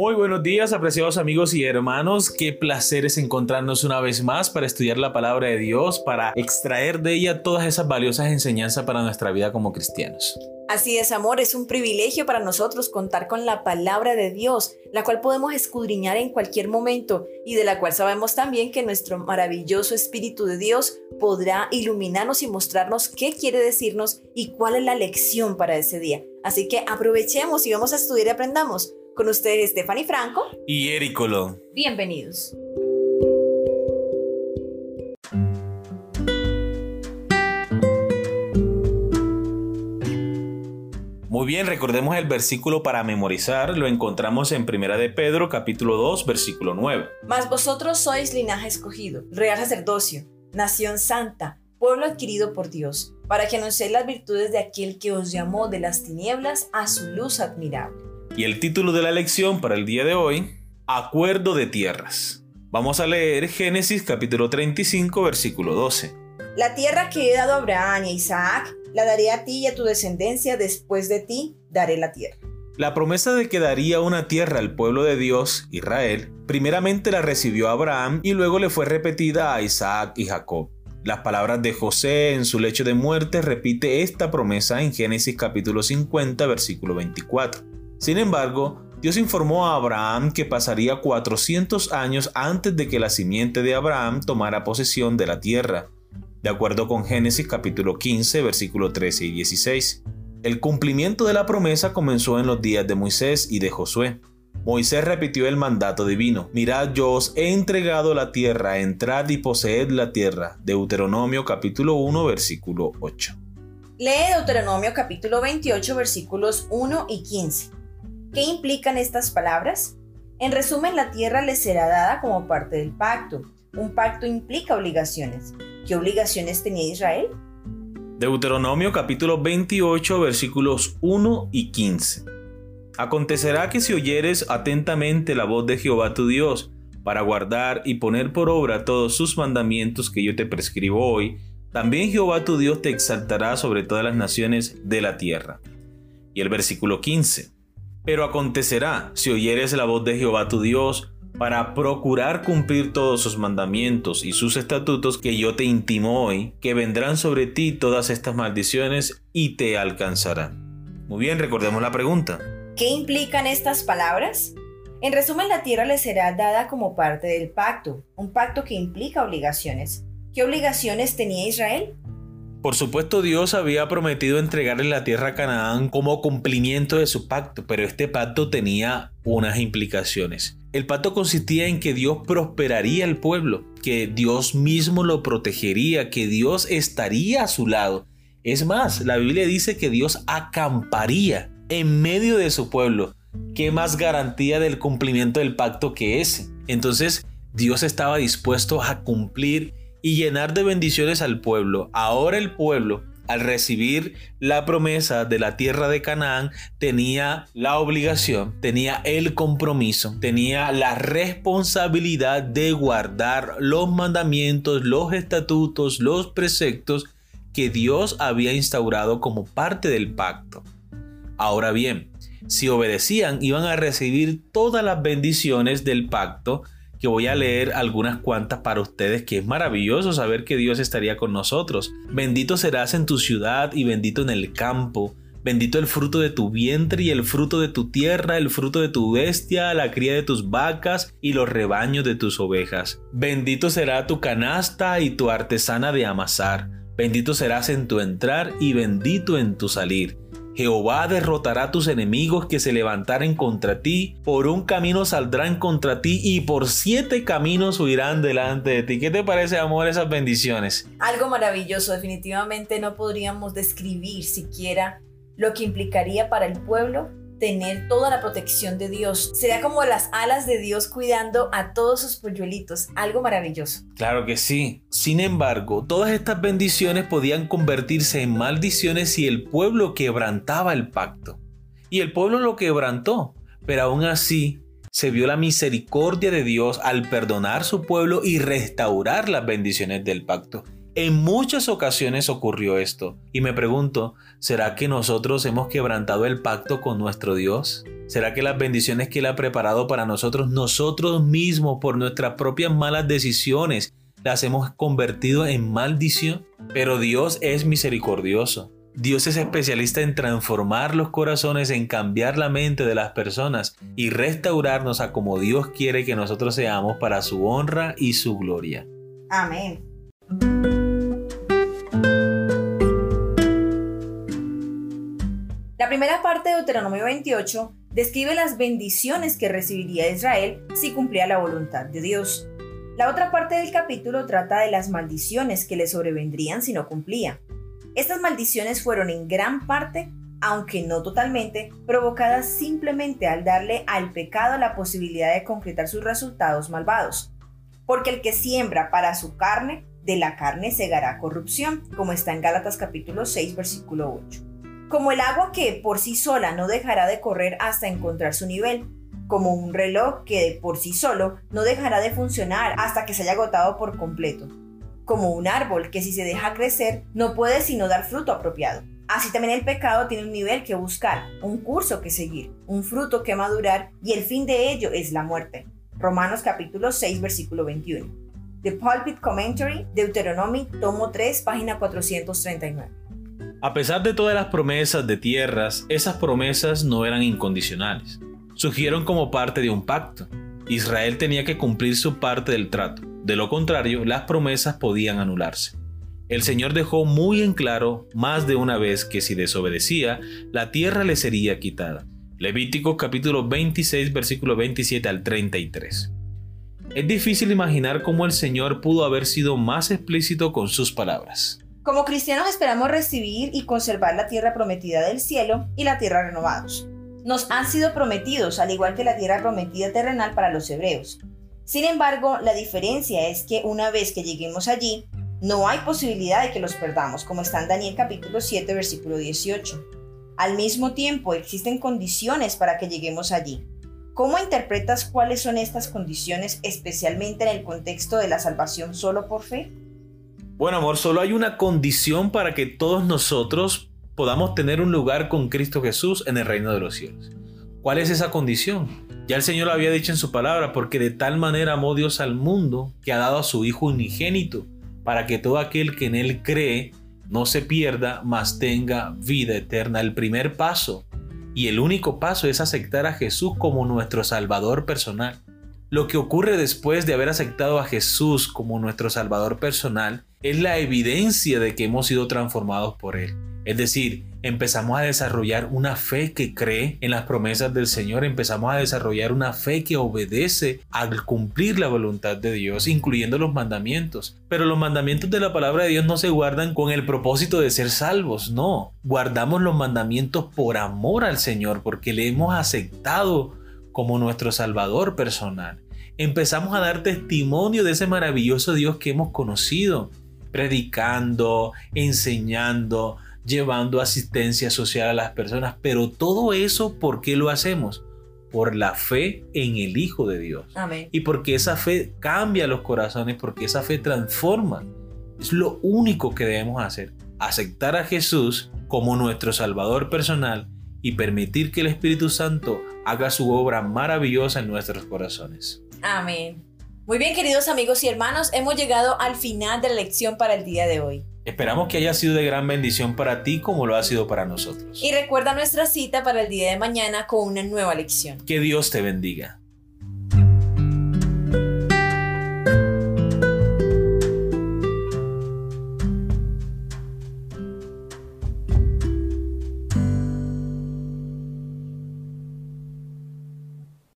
Muy buenos días, apreciados amigos y hermanos. Qué placer es encontrarnos una vez más para estudiar la palabra de Dios, para extraer de ella todas esas valiosas enseñanzas para nuestra vida como cristianos. Así es, amor, es un privilegio para nosotros contar con la palabra de Dios, la cual podemos escudriñar en cualquier momento y de la cual sabemos también que nuestro maravilloso Espíritu de Dios podrá iluminarnos y mostrarnos qué quiere decirnos y cuál es la lección para ese día. Así que aprovechemos y vamos a estudiar y aprendamos. Con ustedes, Stephanie Franco y Eric Colón. Bienvenidos. Muy bien, recordemos el versículo para memorizar, lo encontramos en Primera de Pedro, capítulo 2, versículo 9. Mas vosotros sois linaje escogido, real sacerdocio, nación santa, pueblo adquirido por Dios, para que anunciéis las virtudes de aquel que os llamó de las tinieblas a su luz admirable. Y el título de la lección para el día de hoy, Acuerdo de Tierras. Vamos a leer Génesis capítulo 35, versículo 12. La tierra que he dado a Abraham y a Isaac, la daré a ti y a tu descendencia, después de ti daré la tierra. La promesa de que daría una tierra al pueblo de Dios, Israel, primeramente la recibió Abraham y luego le fue repetida a Isaac y Jacob. Las palabras de José en su lecho de muerte repite esta promesa en Génesis capítulo 50 versículo 24. Sin embargo, Dios informó a Abraham que pasaría 400 años antes de que la simiente de Abraham tomara posesión de la tierra de acuerdo con Génesis capítulo 15, versículo 13 y 16. El cumplimiento de la promesa comenzó en los días de Moisés y de Josué. Moisés repitió el mandato divino, mirad yo os he entregado la tierra, entrad y poseed la tierra. Deuteronomio capítulo 1 versículo 8. Lee Deuteronomio capítulo 28 versículos 1 y 15. ¿Qué implican estas palabras? En resumen, la tierra les será dada como parte del pacto. Un pacto implica obligaciones. ¿Qué obligaciones tenía Israel? Deuteronomio capítulo 28 versículos 1 y 15. Acontecerá que si oyeres atentamente la voz de Jehová tu Dios, para guardar y poner por obra todos sus mandamientos que yo te prescribo hoy, también Jehová tu Dios te exaltará sobre todas las naciones de la tierra. Y el versículo 15. Pero acontecerá, si oyeres la voz de Jehová tu Dios, para procurar cumplir todos sus mandamientos y sus estatutos que yo te intimo hoy, que vendrán sobre ti todas estas maldiciones y te alcanzarán. Muy bien, recordemos la pregunta. ¿Qué implican estas palabras? En resumen, la tierra le será dada como parte del pacto, un pacto que implica obligaciones. ¿Qué obligaciones tenía Israel? Por supuesto, Dios había prometido entregarle la tierra a Canaán como cumplimiento de su pacto, pero este pacto tenía unas implicaciones. El pacto consistía en que Dios prosperaría al pueblo, que Dios mismo lo protegería, que Dios estaría a su lado. Es más, la Biblia dice que Dios acamparía en medio de su pueblo. ¿Qué más garantía del cumplimiento del pacto que ese? Entonces, Dios estaba dispuesto a cumplir y llenar de bendiciones al pueblo. Ahora el pueblo al recibir la promesa de la tierra de Canaán, tenía la obligación, tenía el compromiso, tenía la responsabilidad de guardar los mandamientos, los estatutos, los preceptos que Dios había instaurado como parte del pacto. Ahora bien, si obedecían, iban a recibir todas las bendiciones del pacto, que voy a leer algunas cuantas para ustedes, que es maravilloso saber que Dios estaría con nosotros. Bendito serás en tu ciudad y bendito en el campo. Bendito el fruto de tu vientre y el fruto de tu tierra, el fruto de tu bestia, la cría de tus vacas y los rebaños de tus ovejas. Bendito será tu canasta y tu artesana de amasar. Bendito serás en tu entrar y bendito en tu salir. Jehová derrotará a tus enemigos que se levantaren contra ti, por un camino saldrán contra ti y por siete caminos huirán delante de ti. ¿Qué te parece, amor, esas bendiciones? Algo maravilloso, definitivamente no podríamos describir siquiera lo que implicaría para el pueblo tener toda la protección de Dios. Sería como las alas de Dios cuidando a todos sus polluelitos. Algo maravilloso. Claro que sí. Sin embargo, todas estas bendiciones podían convertirse en maldiciones si el pueblo quebrantaba el pacto. Y el pueblo lo quebrantó. Pero aún así, se vio la misericordia de Dios al perdonar su pueblo y restaurar las bendiciones del pacto. En muchas ocasiones ocurrió esto, y me pregunto, ¿será que nosotros hemos quebrantado el pacto con nuestro Dios? ¿Será que las bendiciones que Él ha preparado para nosotros, nosotros mismos, por nuestras propias malas decisiones, las hemos convertido en maldición? Pero Dios es misericordioso. Dios es especialista en transformar los corazones, en cambiar la mente de las personas y restaurarnos a como Dios quiere que nosotros seamos para su honra y su gloria. Amén. Parte de Deuteronomio 28 describe las bendiciones que recibiría Israel si cumplía la voluntad de Dios. La otra parte del capítulo trata de las maldiciones que le sobrevendrían si no cumplía. Estas maldiciones fueron en gran parte, aunque no totalmente, provocadas simplemente al darle al pecado la posibilidad de concretar sus resultados malvados. Porque el que siembra para su carne, de la carne segará corrupción, como está en Gálatas capítulo 6 versículo 8 como el agua que por sí sola no dejará de correr hasta encontrar su nivel, como un reloj que por sí solo no dejará de funcionar hasta que se haya agotado por completo, como un árbol que si se deja crecer no puede sino dar fruto apropiado. Así también el pecado tiene un nivel que buscar, un curso que seguir, un fruto que madurar y el fin de ello es la muerte. Romanos capítulo 6 versículo 21. The Pulpit Commentary, Deuteronomy, tomo 3, página 439. A pesar de todas las promesas de tierras, esas promesas no eran incondicionales. Surgieron como parte de un pacto. Israel tenía que cumplir su parte del trato. De lo contrario, las promesas podían anularse. El Señor dejó muy en claro más de una vez que si desobedecía, la tierra le sería quitada. Levítico capítulo 26 versículo 27 al 33. Es difícil imaginar cómo el Señor pudo haber sido más explícito con sus palabras. Como cristianos esperamos recibir y conservar la tierra prometida del cielo y la tierra renovados. Nos han sido prometidos, al igual que la tierra prometida terrenal para los hebreos. Sin embargo, la diferencia es que una vez que lleguemos allí, no hay posibilidad de que los perdamos, como está en Daniel capítulo 7, versículo 18. Al mismo tiempo, existen condiciones para que lleguemos allí. ¿Cómo interpretas cuáles son estas condiciones, especialmente en el contexto de la salvación solo por fe? Bueno, amor, solo hay una condición para que todos nosotros podamos tener un lugar con Cristo Jesús en el reino de los cielos. ¿Cuál es esa condición? Ya el Señor lo había dicho en su palabra, porque de tal manera amó Dios al mundo que ha dado a su Hijo unigénito, para que todo aquel que en Él cree no se pierda, mas tenga vida eterna. El primer paso y el único paso es aceptar a Jesús como nuestro Salvador personal. Lo que ocurre después de haber aceptado a Jesús como nuestro Salvador personal es la evidencia de que hemos sido transformados por Él. Es decir, empezamos a desarrollar una fe que cree en las promesas del Señor, empezamos a desarrollar una fe que obedece al cumplir la voluntad de Dios, incluyendo los mandamientos. Pero los mandamientos de la palabra de Dios no se guardan con el propósito de ser salvos, no. Guardamos los mandamientos por amor al Señor, porque le hemos aceptado como nuestro Salvador personal. Empezamos a dar testimonio de ese maravilloso Dios que hemos conocido predicando, enseñando, llevando asistencia social a las personas. Pero todo eso, ¿por qué lo hacemos? Por la fe en el Hijo de Dios. Amén. Y porque esa fe cambia los corazones, porque esa fe transforma. Es lo único que debemos hacer. Aceptar a Jesús como nuestro Salvador personal y permitir que el Espíritu Santo haga su obra maravillosa en nuestros corazones. Amén. Muy bien, queridos amigos y hermanos, hemos llegado al final de la lección para el día de hoy. Esperamos que haya sido de gran bendición para ti como lo ha sido para nosotros. Y recuerda nuestra cita para el día de mañana con una nueva lección. Que Dios te bendiga.